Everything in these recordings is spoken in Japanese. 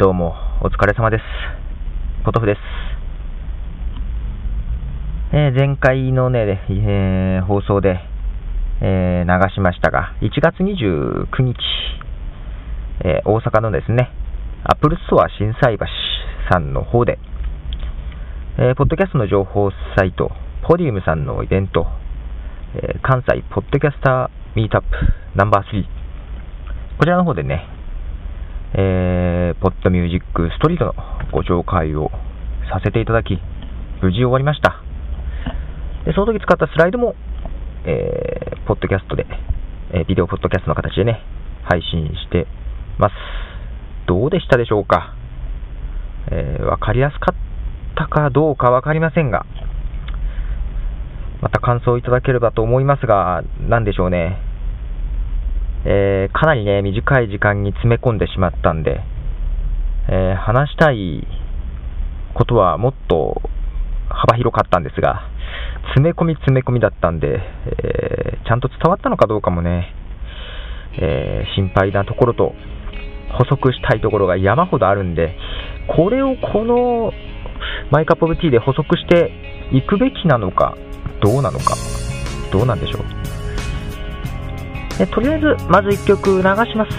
どうも、お疲れ様です。ポトフです。えー前回のね、えー放送で、えー流しましたが、1月29日、えー大阪のですね、アップルストア心斎橋さんの方で、えーポッドキャストの情報サイト、ポディウムさんのイベント、えー関西ポッドキャスターミートアップナンバー3、こちらの方でね、えーポッドミュージックストリートのご紹介をさせていただき、無事終わりました。で、その時使ったスライドも、えーポッドキャストで、えービデオポッドキャストの形でね、配信してます。どうでしたでしょうか？えーわかりやすかったかどうかわかりませんが、また感想いただければと思いますが、なんでしょうね。えーかなりね、短い時間に詰め込んでしまったんで、えー話したいことはもっと幅広かったんですが、詰め込み詰め込みだったんで、えーちゃんと伝わったのかどうかもね、えー心配なところと、補足したいところが山ほどあるんで、これをこのマイカップオブティーで補足していくべきなのか、どうなのか、どうなんでしょう。えとりあえず、まず1曲流します。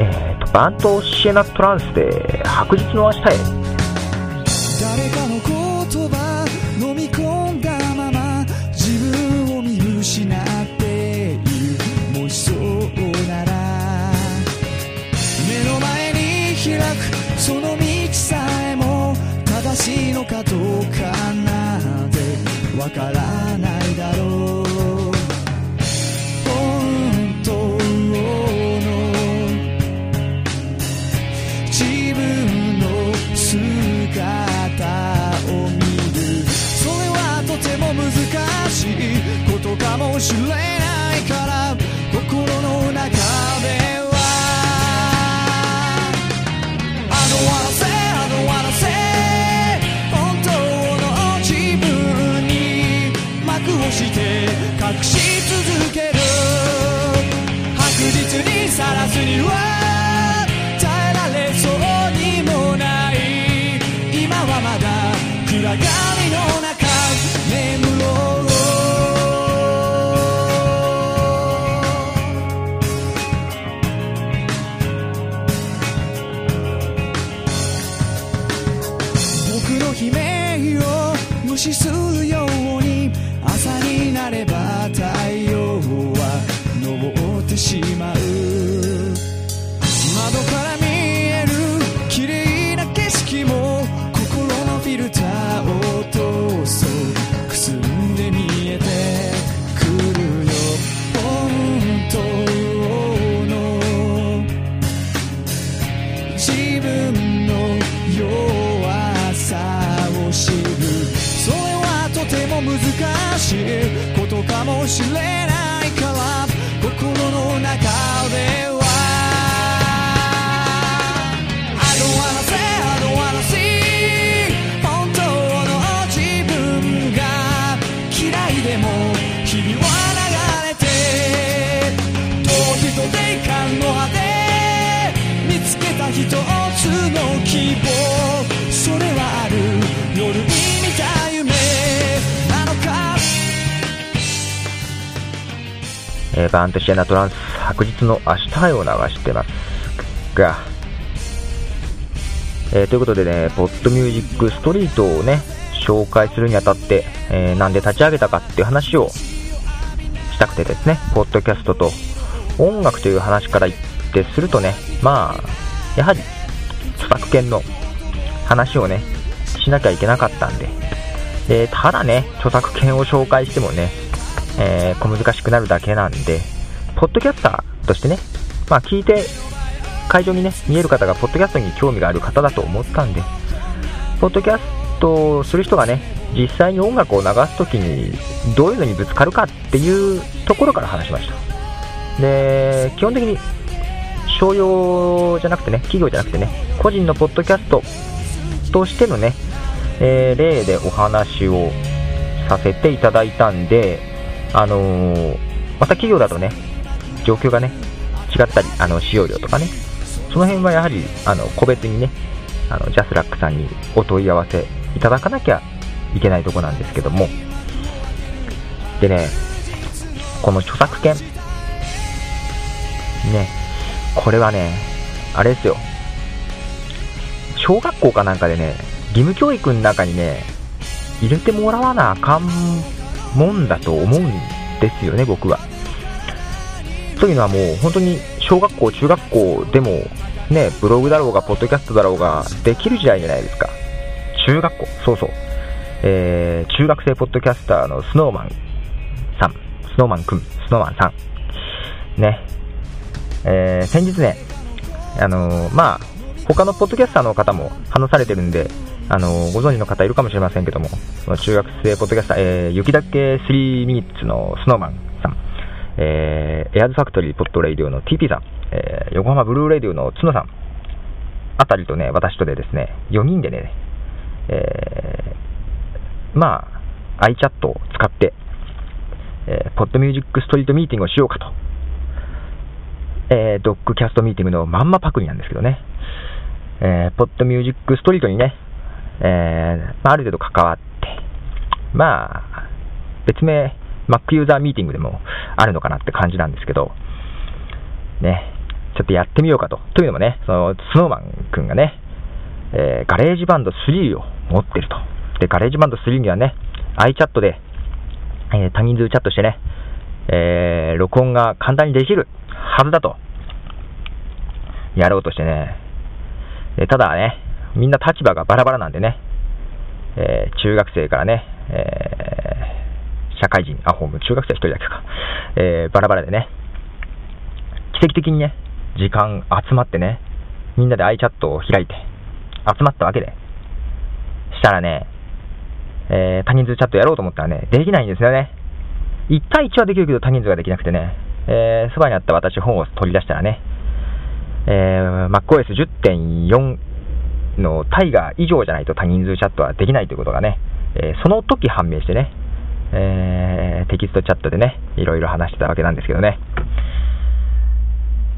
えー、バントシエナトランスで白日の明日へ。誰かの言葉飲み込んだまま自分を見失っている。もしそうなら目の前に開くその道さえも正しいのかどうかなんてわからない。しれないから心の中では I don't wanna say, I don't wanna see 本当の自分が嫌いでも日々は流れて遠くとで感の果て見つけた一つの希望それはある夜にえーバントシエナトランス白日の明日を流してますが、えーということでね、ポッドミュージックストリートをね、紹介するにあたって、えーなんで立ち上げたかっていう話をしたくてですね、ポッドキャストと音楽という話から言ってするとね、まあ、やはり著作権の話をね、しなきゃいけなかったんで、でただね、著作権を紹介してもね、えー小難しくなるだけなんで、ポッドキャスターとしてね、まあ聞いて、会場にね、見える方がポッドキャストに興味がある方だと思ったんで、ポッドキャストをする人がね、実際に音楽を流すときにどういうのにぶつかるかっていうところから話しました。で、基本的に商用じゃなくてね、企業じゃなくてね、個人のポッドキャストとしてのね、えー例でお話をさせていただいたんで、あのーまた企業だとね、状況がね、違ったり、あの、使用料とかね、その辺はやはりあの個別にねあのジャスラックさんにお問い合わせいただかなきゃいけないとこなんですけども。でねこの著作権。ねこれはねあれですよ。小学校かなんかでね義務教育の中にね入れてもらわなあかんもんだと思うんですよね僕は。というのはもう本当に小学校中学校でもねブログだろうがポッドキャストだろうができる時代じゃないですか。中学校そうそう。えー、中学生ポッドキャスターのスノーマンさん、スノーマンくん、スノーマンさん、ね、えー、先日ね、あのー、まあ、他のポッドキャスターの方も話されてるんで、あの、ご存知の方いるかもしれませんけども、その中学生ポッドキャスター、えー、雪だけ3ミニッツのスノーマンさん、えー、エアーズファクトリーポッドレイディオの TP さん、えー、横浜ブルーレイディオの角さん、あたりとね、私とでですね、4人でね、えーまあ、iChat を使って、えー、ポッドミュージックストリートミーティングをしようかと。えー、ドッグキャストミーティングのまんまパクリなんですけどね。えー、ポッドミュージックストリートにね、えー、まあ、ある程度関わって、まあ、別名、Mac ユーザーミーティングでもあるのかなって感じなんですけど、ね、ちょっとやってみようかと。というのもね、その、スノーマン君がね、えー、ガレージバンド3を持ってると。で、ガレージバンド3にはね、iChat で、えー、多人数チャットしてね、えー、録音が簡単にできるはずだと、やろうとしてね、えただね、みんな立場がバラバラなんでね、えー、中学生からね、えー、社会人、あ、ホーム、中学生1人だけか、えー、バラバラでね、奇跡的にね、時間集まってね、みんなで iChat を開いて、集まったわけで、したらね、えー、多人数チャットやろうと思ったらね、できないんですよね。1対1はできるけど多人数ができなくてね、えー、そばにあった私本を取り出したらね、えー、MacOS10.4 のタイガー以上じゃないと多人数チャットはできないということがね、えー、その時判明してね、えー、テキストチャットでね、いろいろ話してたわけなんですけどね。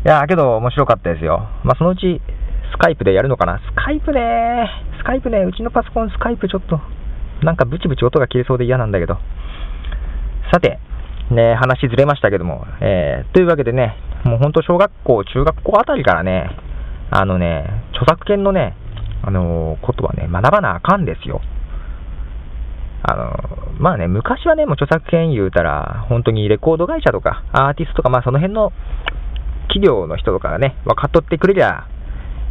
いやーけど面白かったですよ。まあ、そのうちスカイプでやるのかな？スカイプねスカイプね、うちのパソコンスカイプちょっとなんかブチブチ音が切れそうで嫌なんだけど。さて、ね、話ずれましたけども、えー、というわけでね、もう本当小学校、中学校あたりからね、あのね、著作権のね、あのー、ことはね、学ばなあかんですよ。あのー、まあね、昔はね、もう著作権言うたら、本当にレコード会社とか、アーティストとか、まあその辺の企業の人とかがね、分かっとってくれりゃ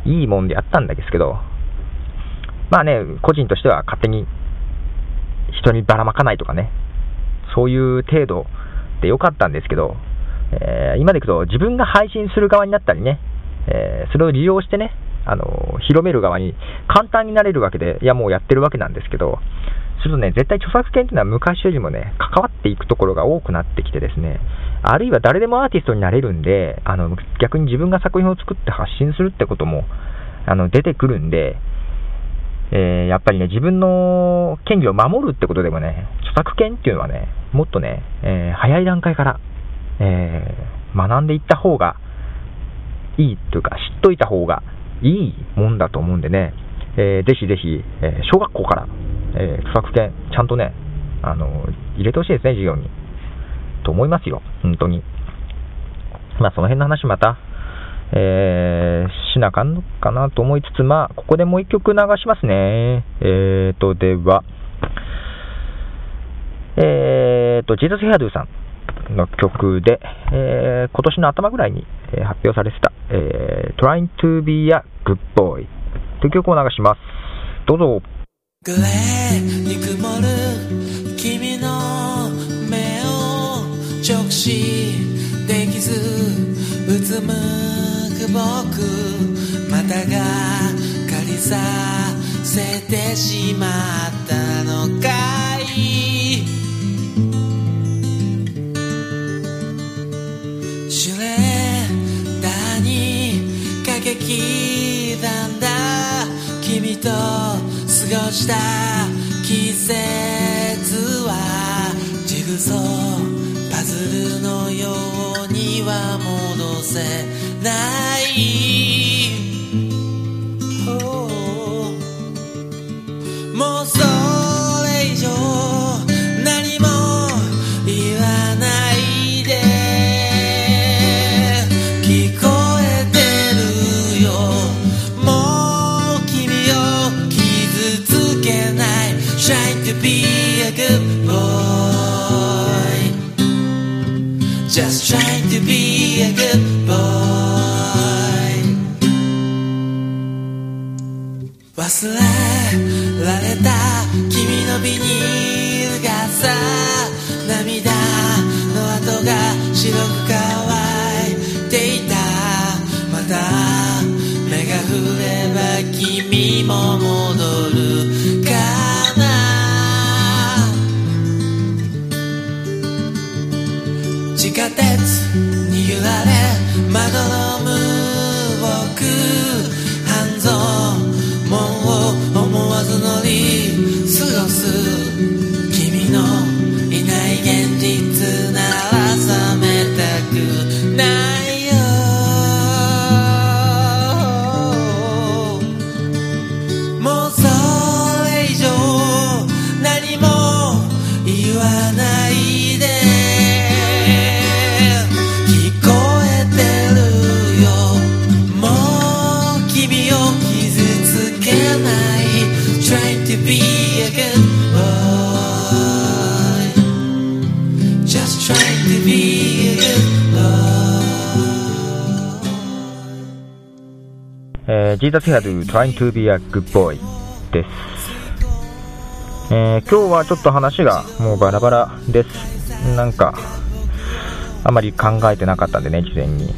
いいもんであったんですけど、まあね、個人としては勝手に人にばらまかないとかね、そういう程度でよかったんですけど、えー、今でいくと自分が配信する側になったりね、えー、それを利用してね、あの広める側に簡単になれるわけで、いやもうやってるわけなんですけど、するとね、絶対著作権っていうのは昔よりもね、関わっていくところが多くなってきてですね、あるいは誰でもアーティストになれるんで、あの逆に自分が作品を作って発信するってこともあの出てくるんで、えー、やっぱりね、自分の権利を守るってことでもね、著作権っていうのはね、もっとね、えー、早い段階から、えー、学んでいった方がいいというか、知っといた方がいいもんだと思うんでね、えー、ぜひぜひ、え小学校から、え著作権、ちゃんとね、あの入れてほしいですね、授業に。と思いますよ、本当に。まあ、その辺の話また、えー、しなあかんのかなと思いつつ、まあ、ここでもう一曲流しますね。えーと、では、えーと、ジーザス・ヘアドゥさんの曲で、えー、今年の頭ぐらいに、えー、発表されてた、えー、Trying to be a good boy という曲を流します。どうぞ。グレーに曇る君の目を直視できずうつむく僕またがかりさせてしまったのか劇団だ君と過ごした季節はジグソーパズルのようには戻せない Just trying to be a good boy. 忘れられた君のビニール傘涙の跡が白く乾いていたまた目が触れば君も戻る地下鉄に揺えー、Jesus had trying to be a good boy です。えー今日はちょっと話がもうバラバラです。なんか、あまり考えてなかったんでね、事前に。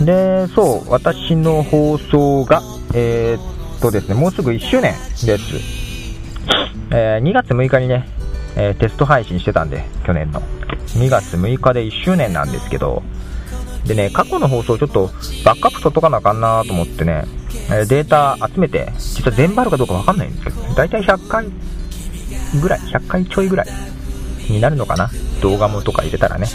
で、そう、私の放送が、えーっとですね、もうすぐ1周年です。えー2月6日にね、えテスト配信してたんで、去年の。2月6日で1周年なんですけど、でね、過去の放送ちょっとバックアップ取っとかなあかんなと思ってね、えデータ集めて、実は全部あるかどうかわかんないんですよ。だいたい100回ぐらい、100回ちょいぐらいになるのかな。動画もとか入れたらね。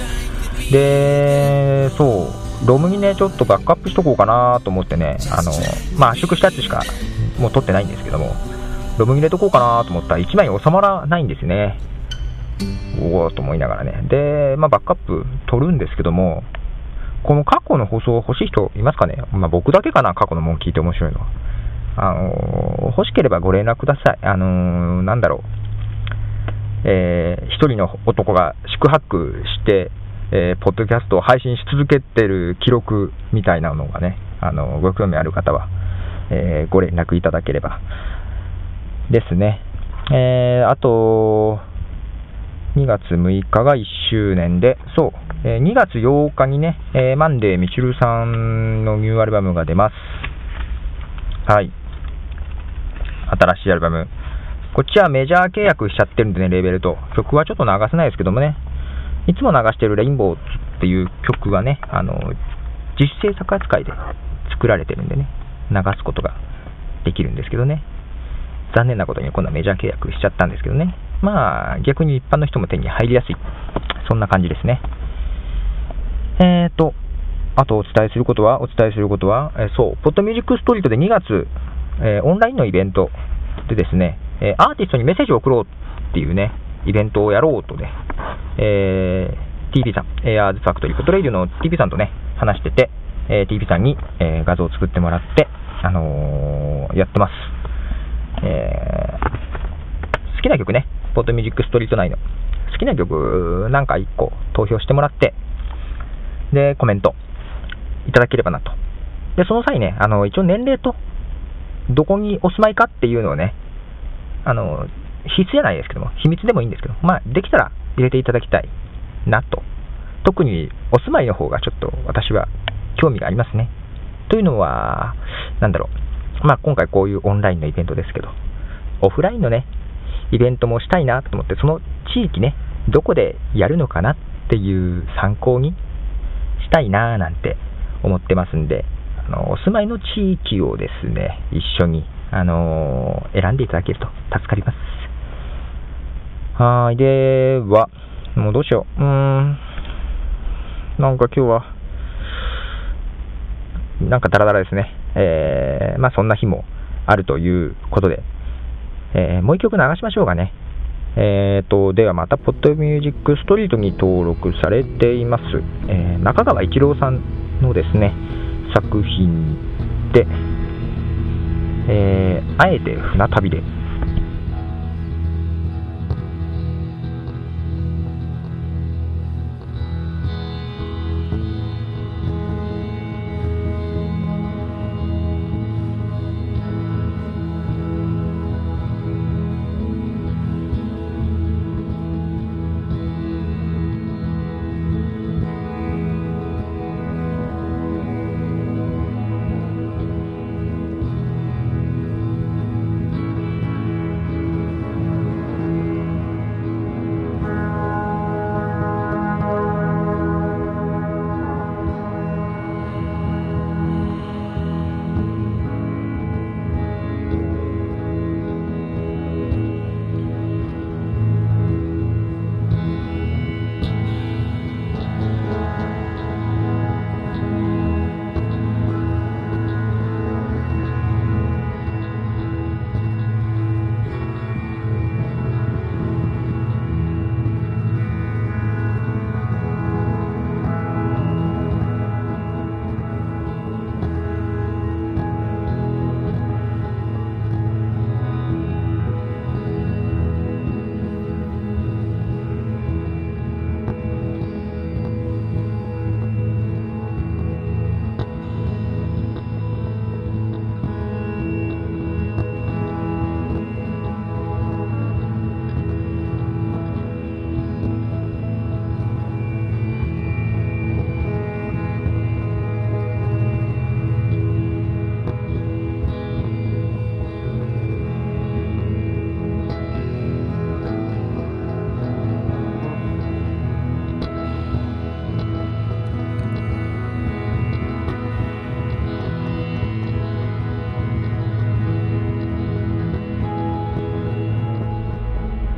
で、そう、ロムにね、ちょっとバックアップしとこうかなと思ってね、あの、まあ、圧縮したやつしかもう撮ってないんですけども、ロムに入れとこうかなと思ったら1枚収まらないんですね。おおと思いながらね。で、まあ、バックアップ取るんですけども、この過去の放送欲しい人いますかね？まあ、僕だけかな、過去のもん聞いて面白いのは。あの欲しければご連絡ください。あのなんだろう。えー一人の男が宿泊して、えーポッドキャストを配信し続けてる記録みたいなのがね、あのご興味ある方は、えーご連絡いただければ。ですね。えーあと、2月6日が1周年で、そう、え2月8日にね、えマンデーみちるさんのニューアルバムが出ます。はい。新しいアルバム。こっちはメジャー契約しちゃってるんでね、レーベルと。曲はちょっと流せないですけどもね、いつも流してるレインボーっていう曲はね、あの、実制作扱いで作られてるんでね、流すことができるんですけどね。残念なことにこんなメジャー契約しちゃったんですけどね。まあ、逆に一般の人も手に入りやすい。そんな感じですね。えーと、あとお伝えすることは、お伝えすることは、えそう、ポッドミュージックストリートで2月、えオンラインのイベントでですね、えアーティストにメッセージを送ろうっていうね、イベントをやろうとね、えー TP さん、エアーズファクトリー、ポットレイディオの TP さんとね、話してて、えー TP さんに、えー画像を作ってもらって、あのーやってます。えー好きな曲ね、ポッドミュージックストリート内の好きな曲なんか1個投票してもらって、で、コメントいただければなと。で、その際ね、あの、一応年齢と、どこにお住まいかっていうのをね、あの、必須じゃないですけども、秘密でもいいんですけど、まあ、できたら入れていただきたいなと。特にお住まいの方がちょっと私は興味がありますね。というのは、なんだろう。まあ、今回こういうオンラインのイベントですけど、オフラインのね、イベントもしたいなと思って、その地域ね、どこでやるのかなっていう参考にしたいななんて思ってますんで、あのお住まいの地域をですね、一緒に、あの選んでいただけると助かります。はーい、では、もうどうしよう。うーん、なんか今日は、なんかダラダラですね。えー、まあそんな日もあるということで、えー、もう一曲流しましょうかね。えーと、ではまた、ポッドミュージックストリートに登録されています、えー、中川一郎さんのですね、作品で、えー、あえて船旅で、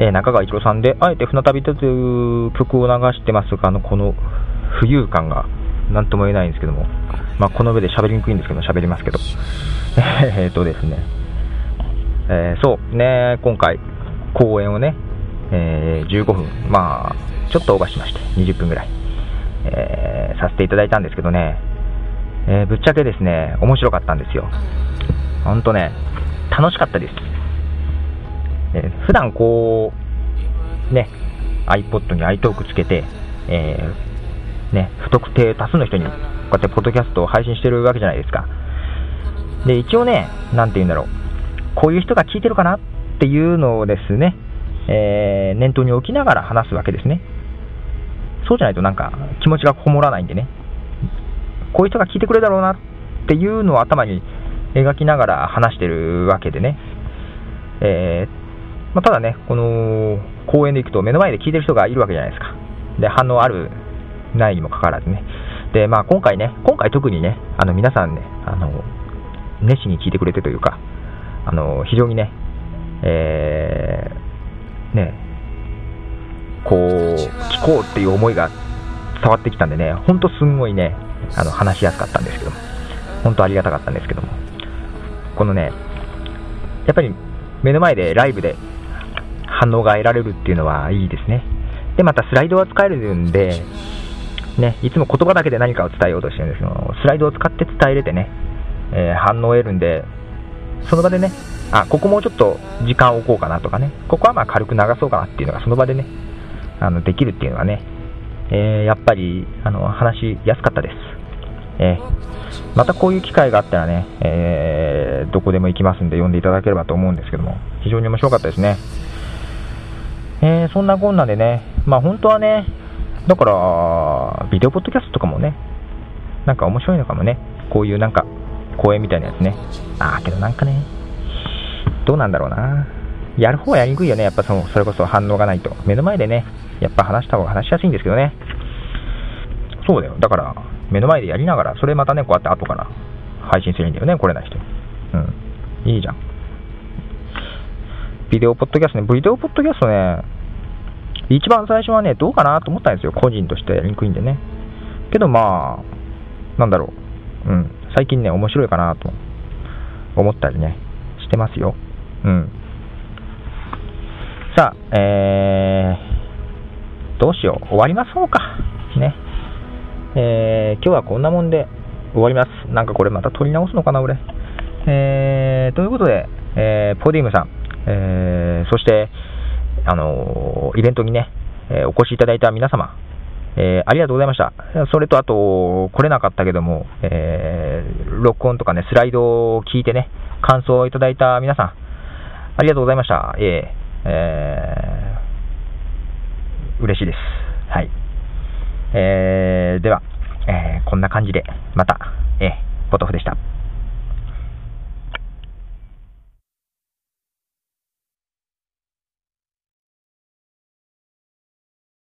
え、中川一郎さんで、あえて船旅という曲を流してますが、あのこの浮遊感がなんとも言えないんですけども、まあ、この上で喋りにくいんですけど、喋りますけど、えっとですね、えー、そうね、今回、公演をね、えー、15分、まあ、ちょっとオーバーしまして、20分ぐらい、えー、させていただいたんですけどね、えぶっちゃけですね、面白かったんですよ。ほんとね、楽しかったです。えー、普段こ、ね、iPod に iTalk つけて、えー、ね、不特定多数の人にこうやってポッドキャストを配信してるわけじゃないですか。で、一応ね、なんて言うんだろう、こういう人が聞いてるかなっていうのをですね、えー、念頭に置きながら話すわけですね。そうじゃないとなんか気持ちがこもらないんでね、こういう人が聞いてくれるだろうなっていうのを頭に描きながら話してるわけでね、えー、まあ、ただね、この公園で行くと目の前で聞いてる人がいるわけじゃないですか。で、反応ある、ないにもかかわらずね。で、まあ今回ね、今回特にね、あの皆さんね、あの、熱心に聞いてくれてというか、あの、非常にね、えー、ね、こう、聞こうっていう思いが伝わってきたんでね、ほんとすんごいね、あの、話しやすかったんですけども、本当ありがたかったんですけども、このね、やっぱり目の前でライブで反応が得られるっていうのはいいですね。で、またスライドは使えるんで、ね、いつも言葉だけで何かを伝えようとしてるんですけど、スライドを使って伝えれてね、えー、反応を得るんで、その場でね、あ、ここもうちょっと時間を置こうかなとかね、ここはまあ軽く流そうかなっていうのがその場でね、あのできるっていうのはね、えー、やっぱりあの話しやすかったです。えー、またこういう機会があったらね、えー、どこでも行きますんで読んでいただければと思うんですけども、非常に面白かったですね。えー、そんなこんなでね、まあ本当はね、だから、ビデオポッドキャストとかもね、なんか面白いのかもね、こういうなんか、公演みたいなやつね。あー、けどなんかね、どうなんだろうな。やる方はやりにくいよね、やっぱそのそれこそ反応がないと。目の前でね、やっぱ話した方が話しやすいんですけどね。そうだよ。だから、目の前でやりながら、それまたね、こうやって後から配信するんだよね、来れない人。うん。いいじゃん。ビデオポッドキャストね、ビデオポッドキャストね、一番最初はね、どうかなと思ったんですよ、個人としてやりにくいんでね。けどまあ、なんだろう。うん。最近ね、面白いかなと思ったりね、してますよ。うん。さあ、えー、どうしよう。終わりましょうか。ね。えー、今日はこんなもんで終わります。なんかこれまた撮り直すのかな、俺。えー、ということで、えー、ポディムさん、えー、そして、あのイベントにね、えお越しいただいた皆様、えありがとうございました。それと、あと、来れなかったけども、え録音とかね、スライドを聞いてね、感想をいただいた皆さん、ありがとうございました。えーえー嬉しいです。はい。えーでは、えーこんな感じで、また、えーポトフでした。